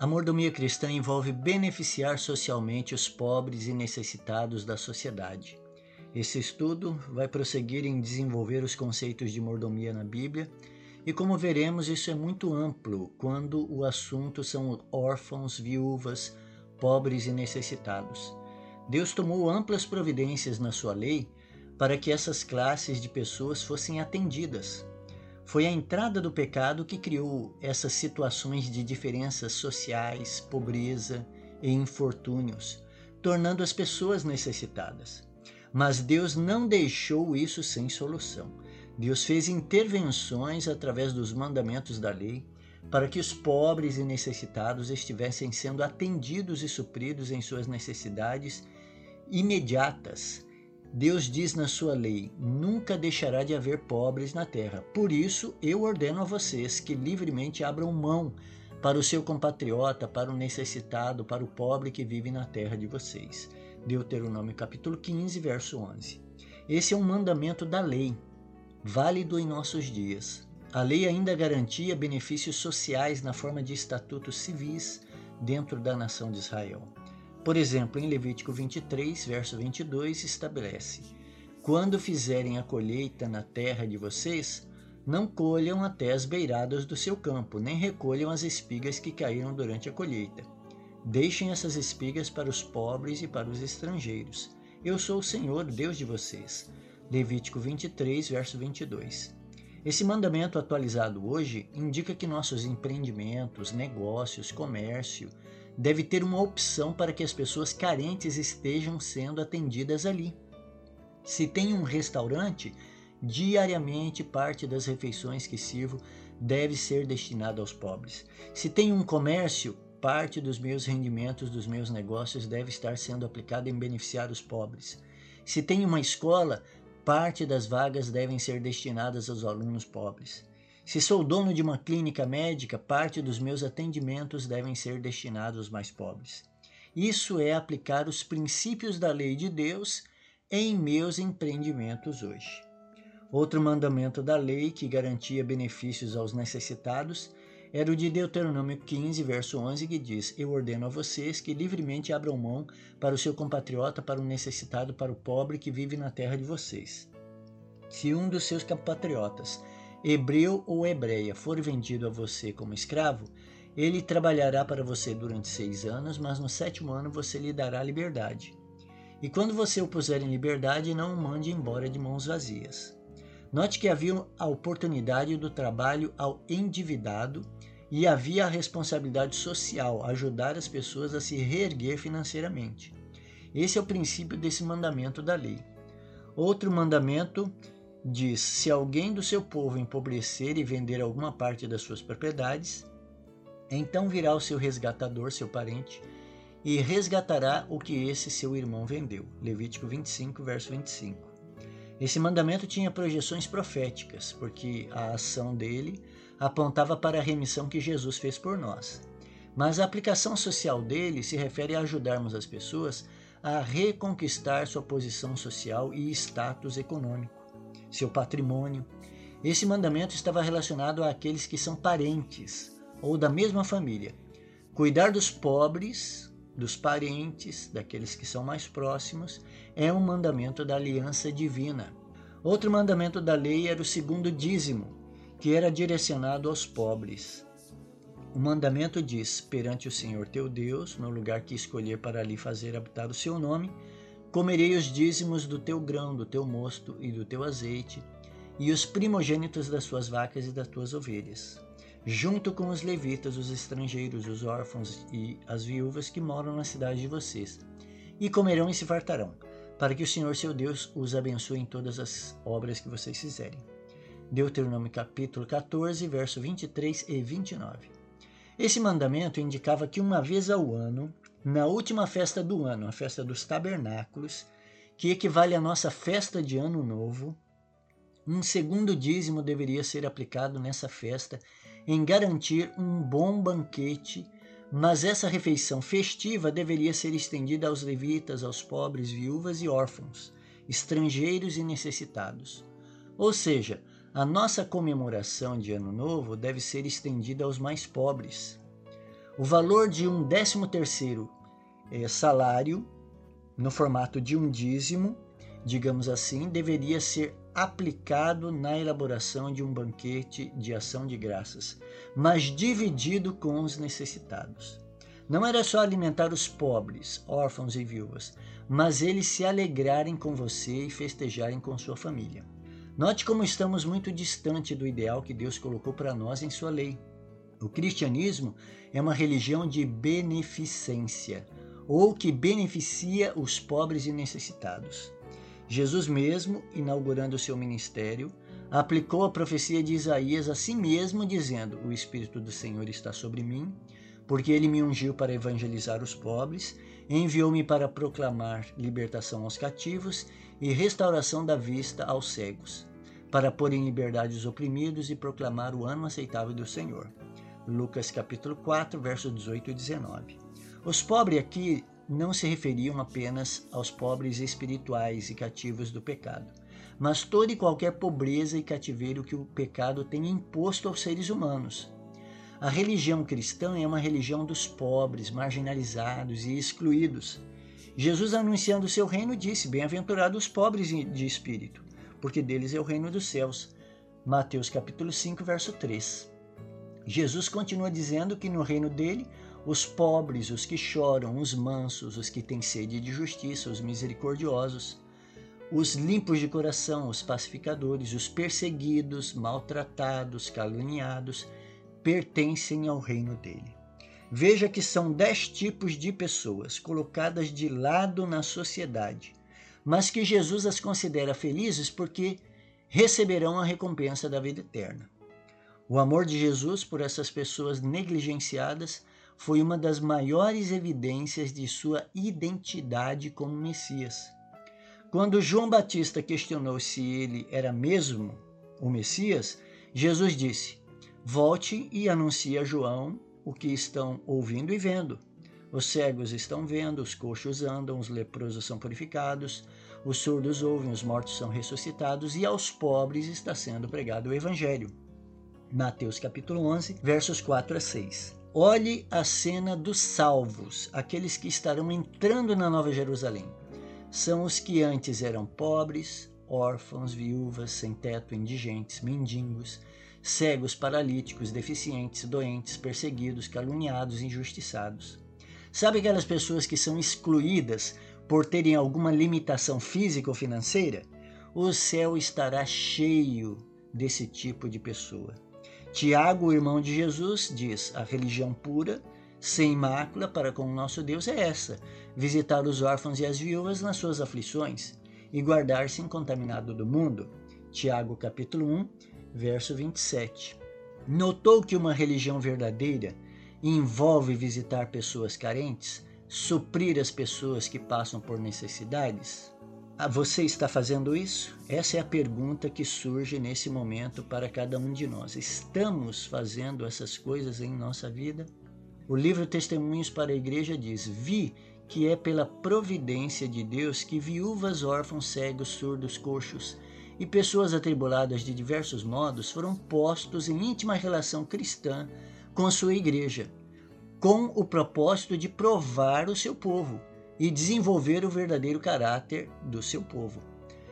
A mordomia cristã envolve beneficiar socialmente os pobres e necessitados da sociedade. Esse estudo vai prosseguir em desenvolver os conceitos de mordomia na Bíblia, e como veremos, isso é muito amplo quando o assunto são órfãos, viúvas, pobres e necessitados. Deus tomou amplas providências na sua lei para que essas classes de pessoas fossem atendidas. Foi a entrada do pecado que criou essas situações de diferenças sociais, pobreza e infortúnios, tornando as pessoas necessitadas. Mas Deus não deixou isso sem solução. Deus fez intervenções através dos mandamentos da lei para que os pobres e necessitados estivessem sendo atendidos e supridos em suas necessidades imediatas Deus diz na sua lei: nunca deixará de haver pobres na terra. Por isso, eu ordeno a vocês que livremente abram mão para o seu compatriota, para o necessitado, para o pobre que vive na terra de vocês. Deuteronômio capítulo 15, verso 11. Esse é um mandamento da lei, válido em nossos dias. A lei ainda garantia benefícios sociais na forma de estatutos civis dentro da nação de Israel. Por exemplo, em Levítico 23, verso 22, estabelece: Quando fizerem a colheita na terra de vocês, não colham até as beiradas do seu campo, nem recolham as espigas que caíram durante a colheita. Deixem essas espigas para os pobres e para os estrangeiros. Eu sou o Senhor, Deus de vocês. Levítico 23, verso 22. Esse mandamento atualizado hoje indica que nossos empreendimentos, negócios, comércio, deve ter uma opção para que as pessoas carentes estejam sendo atendidas ali. Se tem um restaurante, diariamente parte das refeições que sirvo deve ser destinada aos pobres. Se tem um comércio, parte dos meus rendimentos dos meus negócios deve estar sendo aplicada em beneficiar os pobres. Se tem uma escola, parte das vagas devem ser destinadas aos alunos pobres. Se sou dono de uma clínica médica, parte dos meus atendimentos devem ser destinados aos mais pobres. Isso é aplicar os princípios da lei de Deus em meus empreendimentos hoje. Outro mandamento da lei que garantia benefícios aos necessitados era o de Deuteronômio 15, verso 11, que diz: Eu ordeno a vocês que livremente abram mão para o seu compatriota, para o necessitado, para o pobre que vive na terra de vocês. Se um dos seus compatriotas hebreu ou hebreia, for vendido a você como escravo, ele trabalhará para você durante seis anos, mas no sétimo ano você lhe dará liberdade. E quando você o puser em liberdade, não o mande embora de mãos vazias. Note que havia a oportunidade do trabalho ao endividado e havia a responsabilidade social, ajudar as pessoas a se reerguer financeiramente. Esse é o princípio desse mandamento da lei. Outro mandamento diz: Se alguém do seu povo empobrecer e vender alguma parte das suas propriedades, então virá o seu resgatador, seu parente, e resgatará o que esse seu irmão vendeu. Levítico 25, verso 25. Esse mandamento tinha projeções proféticas, porque a ação dele apontava para a remissão que Jesus fez por nós. Mas a aplicação social dele se refere a ajudarmos as pessoas a reconquistar sua posição social e status econômico seu patrimônio. Esse mandamento estava relacionado àqueles que são parentes ou da mesma família. Cuidar dos pobres, dos parentes, daqueles que são mais próximos, é um mandamento da aliança divina. Outro mandamento da lei era o segundo dízimo, que era direcionado aos pobres. O mandamento diz: perante o Senhor teu Deus, no lugar que escolher para ali fazer habitar o seu nome, Comerei os dízimos do teu grão, do teu mosto e do teu azeite, e os primogênitos das suas vacas e das tuas ovelhas, junto com os levitas, os estrangeiros, os órfãos e as viúvas que moram na cidade de vocês. E comerão e se fartarão, para que o Senhor seu Deus os abençoe em todas as obras que vocês fizerem. Deuteronômio capítulo 14, verso 23 e 29. Esse mandamento indicava que uma vez ao ano na última festa do ano, a festa dos tabernáculos, que equivale à nossa festa de Ano Novo, um segundo dízimo deveria ser aplicado nessa festa em garantir um bom banquete, mas essa refeição festiva deveria ser estendida aos levitas, aos pobres, viúvas e órfãos, estrangeiros e necessitados. Ou seja, a nossa comemoração de Ano Novo deve ser estendida aos mais pobres, O valor de um décimo terceiro é, salário, no formato de um dízimo, digamos assim, deveria ser aplicado na elaboração de um banquete de ação de graças, mas dividido com os necessitados. Não era só alimentar os pobres, órfãos e viúvas, mas eles se alegrarem com você e festejarem com sua família. Note como estamos muito distante do ideal que Deus colocou para nós em sua lei. O cristianismo é uma religião de beneficência, ou que beneficia os pobres e necessitados. Jesus mesmo, inaugurando o seu ministério, aplicou a profecia de Isaías a si mesmo, dizendo: O Espírito do Senhor está sobre mim, porque ele me ungiu para evangelizar os pobres, enviou-me para proclamar libertação aos cativos e restauração da vista aos cegos, para pôr em liberdade os oprimidos e proclamar o ano aceitável do Senhor. Lucas capítulo 4, versos 18 e 19. Os pobres aqui não se referiam apenas aos pobres espirituais e cativos do pecado, mas toda e qualquer pobreza e cativeiro que o pecado tem imposto aos seres humanos. A religião cristã é uma religião dos pobres, marginalizados e excluídos. Jesus, anunciando o seu reino, disse: Bem-aventurados os pobres de espírito, porque deles é o reino dos céus. Mateus capítulo 5, verso 3. Jesus continua dizendo que no reino dele os pobres, os que choram, os mansos, os que têm sede de justiça, os misericordiosos, os limpos de coração, os pacificadores, os perseguidos, maltratados, caluniados, pertencem ao reino dele. Veja que são dez tipos de pessoas colocadas de lado na sociedade, mas que Jesus as considera felizes porque receberão a recompensa da vida eterna. O amor de Jesus por essas pessoas negligenciadas foi uma das maiores evidências de sua identidade como Messias. Quando João Batista questionou se ele era mesmo o Messias, Jesus disse: Volte e anuncie a João o que estão ouvindo e vendo. Os cegos estão vendo, os coxos andam, os leprosos são purificados, os surdos ouvem, os mortos são ressuscitados e aos pobres está sendo pregado o Evangelho. Mateus capítulo 11, versos 4 a 6. Olhe a cena dos salvos, aqueles que estarão entrando na Nova Jerusalém. São os que antes eram pobres, órfãos, viúvas, sem teto, indigentes, mendigos, cegos, paralíticos, deficientes, doentes, perseguidos, caluniados, injustiçados. Sabe aquelas pessoas que são excluídas por terem alguma limitação física ou financeira? O céu estará cheio desse tipo de pessoa. Tiago, irmão de Jesus, diz: a religião pura, sem mácula para com o nosso Deus é essa: visitar os órfãos e as viúvas nas suas aflições e guardar-se incontaminado do mundo. Tiago capítulo 1, verso 27. Notou que uma religião verdadeira envolve visitar pessoas carentes, suprir as pessoas que passam por necessidades? Ah, você está fazendo isso? Essa é a pergunta que surge nesse momento para cada um de nós. Estamos fazendo essas coisas em nossa vida? O livro Testemunhos para a Igreja diz: Vi que é pela providência de Deus que viúvas, órfãos, cegos, surdos, coxos e pessoas atribuladas de diversos modos foram postos em íntima relação cristã com sua igreja, com o propósito de provar o seu povo e desenvolver o verdadeiro caráter do seu povo.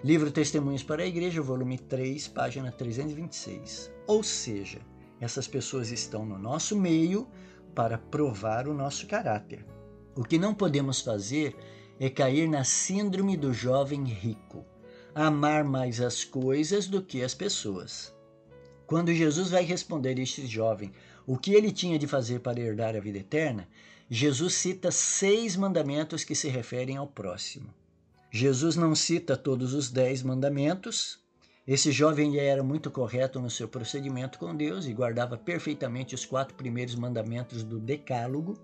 Livro Testemunhos para a Igreja, volume 3, página 326. Ou seja, essas pessoas estão no nosso meio para provar o nosso caráter. O que não podemos fazer é cair na síndrome do jovem rico, amar mais as coisas do que as pessoas. Quando Jesus vai responder a este jovem o que ele tinha de fazer para herdar a vida eterna, Jesus cita seis mandamentos que se referem ao próximo. Jesus não cita todos os dez mandamentos. Esse jovem era muito correto no seu procedimento com Deus e guardava perfeitamente os quatro primeiros mandamentos do Decálogo,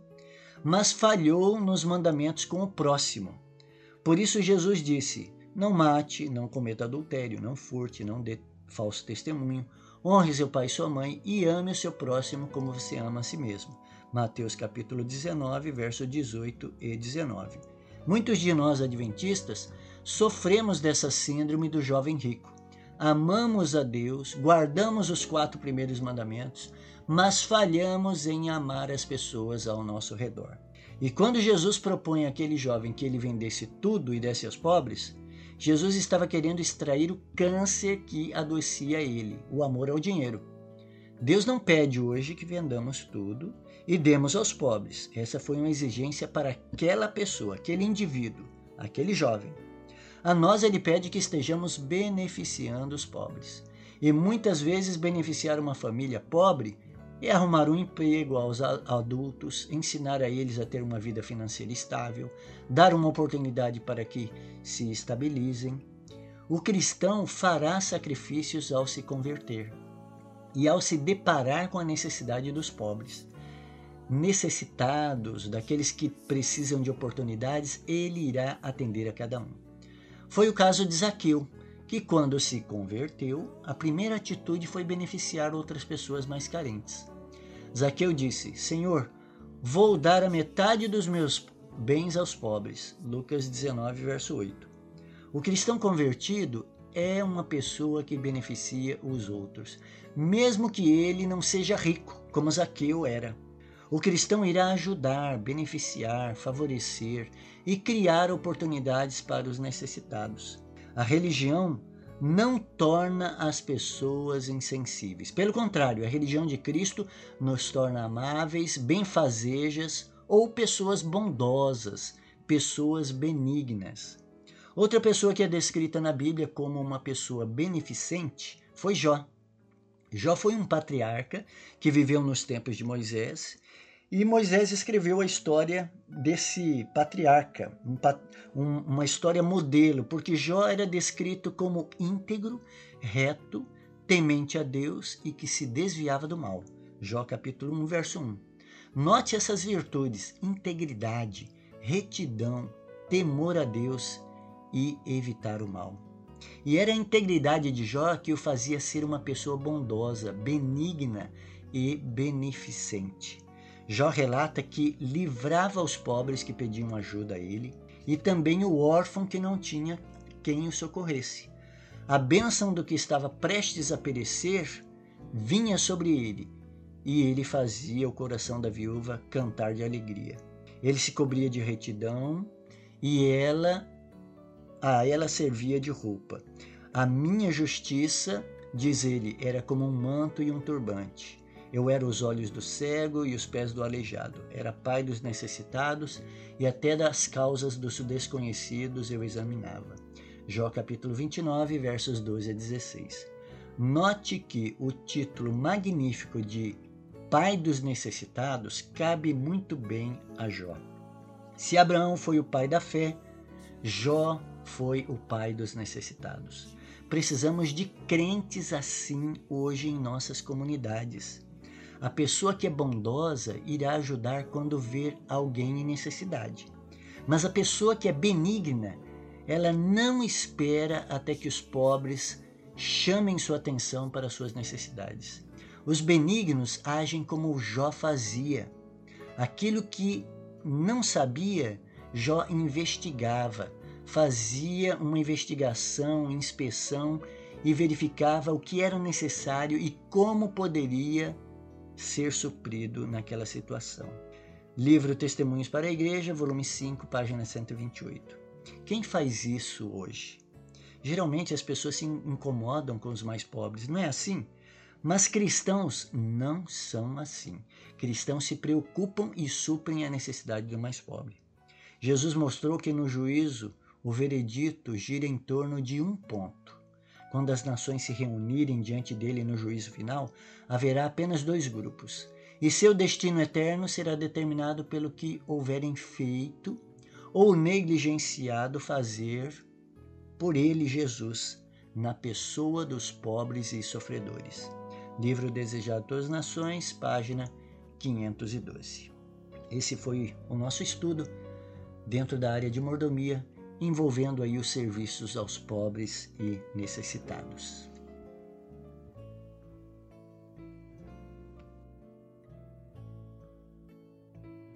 mas falhou nos mandamentos com o próximo. Por isso Jesus disse: Não mate, não cometa adultério, não furte, não dê falso testemunho, honre seu pai e sua mãe e ame o seu próximo como você ama a si mesmo. Mateus capítulo 19, verso 18 e 19. Muitos de nós adventistas sofremos dessa síndrome do jovem rico. amamos a Deus, guardamos os quatro primeiros mandamentos, mas falhamos em amar as pessoas ao nosso redor. E quando Jesus propõe àquele jovem que ele vendesse tudo e desse aos pobres, Jesus estava querendo extrair o câncer que adoecia ele, o amor ao dinheiro. Deus não pede hoje que vendamos tudo e demos aos pobres. Essa foi uma exigência para aquela pessoa, aquele indivíduo, aquele jovem. A nós ele pede que estejamos beneficiando os pobres. E muitas vezes beneficiar uma família pobre é arrumar um emprego aos adultos, ensinar a eles a ter uma vida financeira estável, dar uma oportunidade para que se estabilizem. O cristão fará sacrifícios ao se converter e ao se deparar com a necessidade dos pobres. Necessitados, daqueles que precisam de oportunidades, ele irá atender a cada um. Foi o caso de Zaqueu, que, quando se converteu, a primeira atitude foi beneficiar outras pessoas mais carentes. Zaqueu disse: Senhor, vou dar a metade dos meus bens aos pobres. Lucas 19, verso 8. O cristão convertido é uma pessoa que beneficia os outros, mesmo que ele não seja rico, como Zaqueu era. O cristão irá ajudar, beneficiar, favorecer e criar oportunidades para os necessitados. A religião não torna as pessoas insensíveis. Pelo contrário, a religião de Cristo nos torna amáveis, benfazejas ou pessoas bondosas, pessoas benignas. Outra pessoa que é descrita na Bíblia como uma pessoa beneficente foi Jó. Jó foi um patriarca que viveu nos tempos de Moisés e Moisés escreveu a história desse patriarca, um, um, uma história modelo, porque Jó era descrito como íntegro, reto, temente a Deus e que se desviava do mal. Jó capítulo 1, verso 1. Note essas virtudes: integridade, retidão, temor a Deus e evitar o mal. E era a integridade de Jó que o fazia ser uma pessoa bondosa, benigna e beneficente. Jó relata que livrava os pobres que pediam ajuda a ele e também o órfão que não tinha quem o socorresse. A bênção do que estava prestes a perecer vinha sobre ele e ele fazia o coração da viúva cantar de alegria. Ele se cobria de retidão e ela a ela servia de roupa. A minha justiça, diz ele, era como um manto e um turbante. Eu era os olhos do cego e os pés do aleijado. Era pai dos necessitados e até das causas dos desconhecidos eu examinava. Jó capítulo 29, versos 12 a 16. Note que o título magnífico de Pai dos necessitados cabe muito bem a Jó. Se Abraão foi o pai da fé, Jó foi o pai dos necessitados. Precisamos de crentes assim hoje em nossas comunidades. A pessoa que é bondosa irá ajudar quando ver alguém em necessidade. Mas a pessoa que é benigna, ela não espera até que os pobres chamem sua atenção para suas necessidades. Os benignos agem como Jó fazia. Aquilo que não sabia, Jó investigava, fazia uma investigação, inspeção e verificava o que era necessário e como poderia ser suprido naquela situação. Livro Testemunhos para a Igreja, volume 5, página 128. Quem faz isso hoje? Geralmente as pessoas se incomodam com os mais pobres, não é assim? Mas cristãos não são assim. Cristãos se preocupam e suprem a necessidade do mais pobre. Jesus mostrou que no juízo o veredito gira em torno de um ponto. Quando as nações se reunirem diante dele no juízo final, haverá apenas dois grupos, e seu destino eterno será determinado pelo que houverem feito ou negligenciado fazer por ele, Jesus, na pessoa dos pobres e sofredores. Livro Desejado a Todas as Nações, página 512. Esse foi o nosso estudo dentro da área de mordomia envolvendo aí os serviços aos pobres e necessitados.